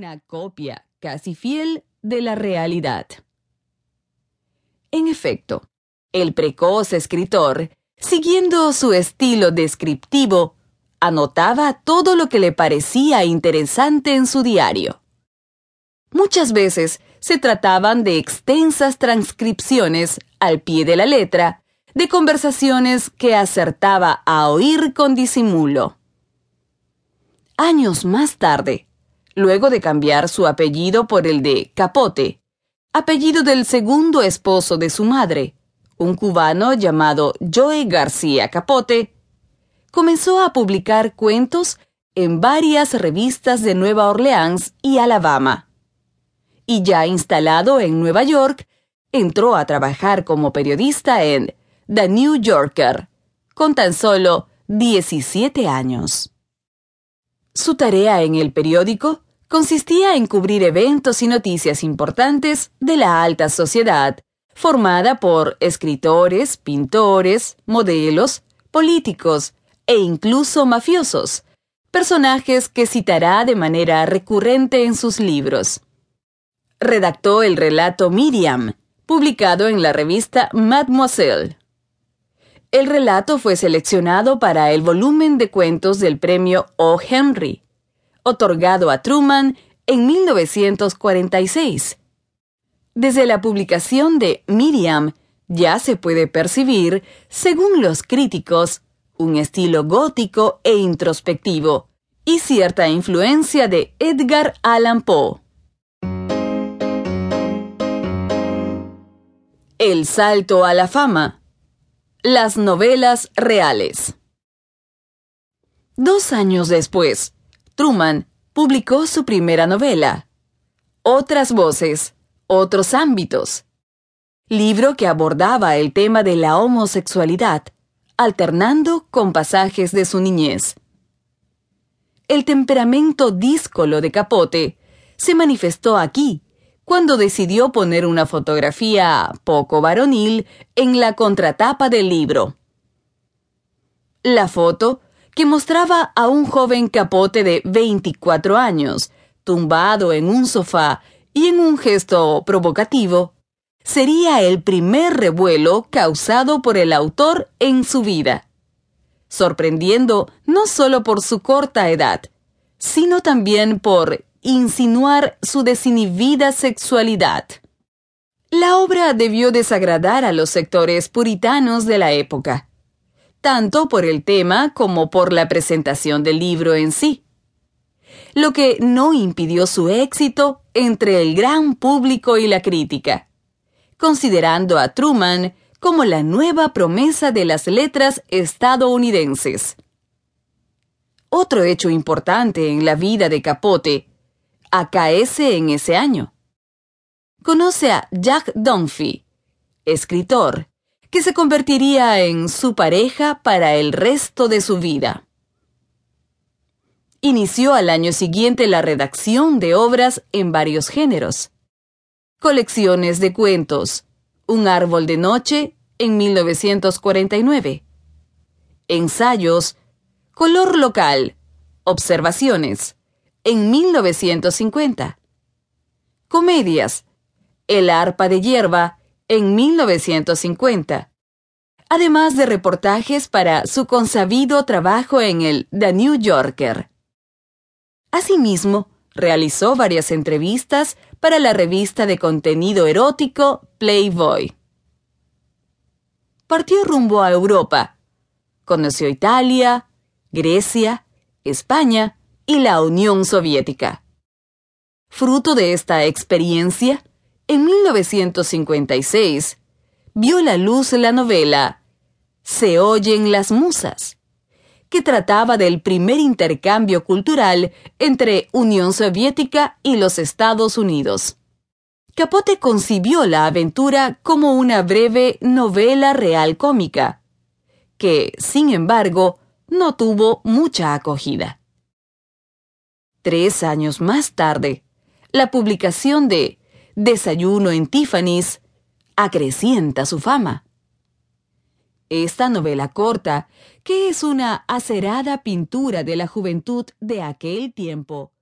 una copia casi fiel de la realidad. En efecto, el precoz escritor, siguiendo su estilo descriptivo, anotaba todo lo que le parecía interesante en su diario. Muchas veces se trataban de extensas transcripciones al pie de la letra de conversaciones que acertaba a oír con disimulo. Años más tarde, luego de cambiar su apellido por el de Capote, apellido del segundo esposo de su madre, un cubano llamado Joe García Capote, comenzó a publicar cuentos en varias revistas de Nueva Orleans y Alabama. Y ya instalado en Nueva York, entró a trabajar como periodista en The New Yorker, con tan solo 17 años. Su tarea en el periódico consistía en cubrir eventos y noticias importantes de la alta sociedad, formada por escritores, pintores, modelos, políticos e incluso mafiosos, personajes que citará de manera recurrente en sus libros. Redactó el relato Miriam, publicado en la revista Mademoiselle. El relato fue seleccionado para el volumen de cuentos del premio O. Henry, otorgado a Truman en 1946. Desde la publicación de Miriam ya se puede percibir, según los críticos, un estilo gótico e introspectivo y cierta influencia de Edgar Allan Poe. El salto a la fama. Las novelas reales. Dos años después, Truman publicó su primera novela, Otras voces, otros ámbitos, libro que abordaba el tema de la homosexualidad, alternando con pasajes de su niñez. El temperamento díscolo de Capote se manifestó aquí cuando decidió poner una fotografía poco varonil en la contratapa del libro. La foto, que mostraba a un joven capote de 24 años, tumbado en un sofá y en un gesto provocativo, sería el primer revuelo causado por el autor en su vida, sorprendiendo no solo por su corta edad, sino también por insinuar su desinhibida sexualidad. La obra debió desagradar a los sectores puritanos de la época, tanto por el tema como por la presentación del libro en sí, lo que no impidió su éxito entre el gran público y la crítica, considerando a Truman como la nueva promesa de las letras estadounidenses. Otro hecho importante en la vida de Capote acaece en ese año. Conoce a Jack Dunphy, escritor, que se convertiría en su pareja para el resto de su vida. Inició al año siguiente la redacción de obras en varios géneros. Colecciones de cuentos, Un árbol de noche en 1949. Ensayos, Color local, Observaciones, en 1950. Comedias. El arpa de hierba en 1950. Además de reportajes para su consabido trabajo en el The New Yorker. Asimismo, realizó varias entrevistas para la revista de contenido erótico Playboy. Partió rumbo a Europa. Conoció Italia, Grecia, España y la Unión Soviética. Fruto de esta experiencia, en 1956 vio la luz la novela Se oyen las musas, que trataba del primer intercambio cultural entre Unión Soviética y los Estados Unidos. Capote concibió la aventura como una breve novela real cómica, que, sin embargo, no tuvo mucha acogida. Tres años más tarde, la publicación de Desayuno en Tiffany's acrecienta su fama. Esta novela corta, que es una acerada pintura de la juventud de aquel tiempo,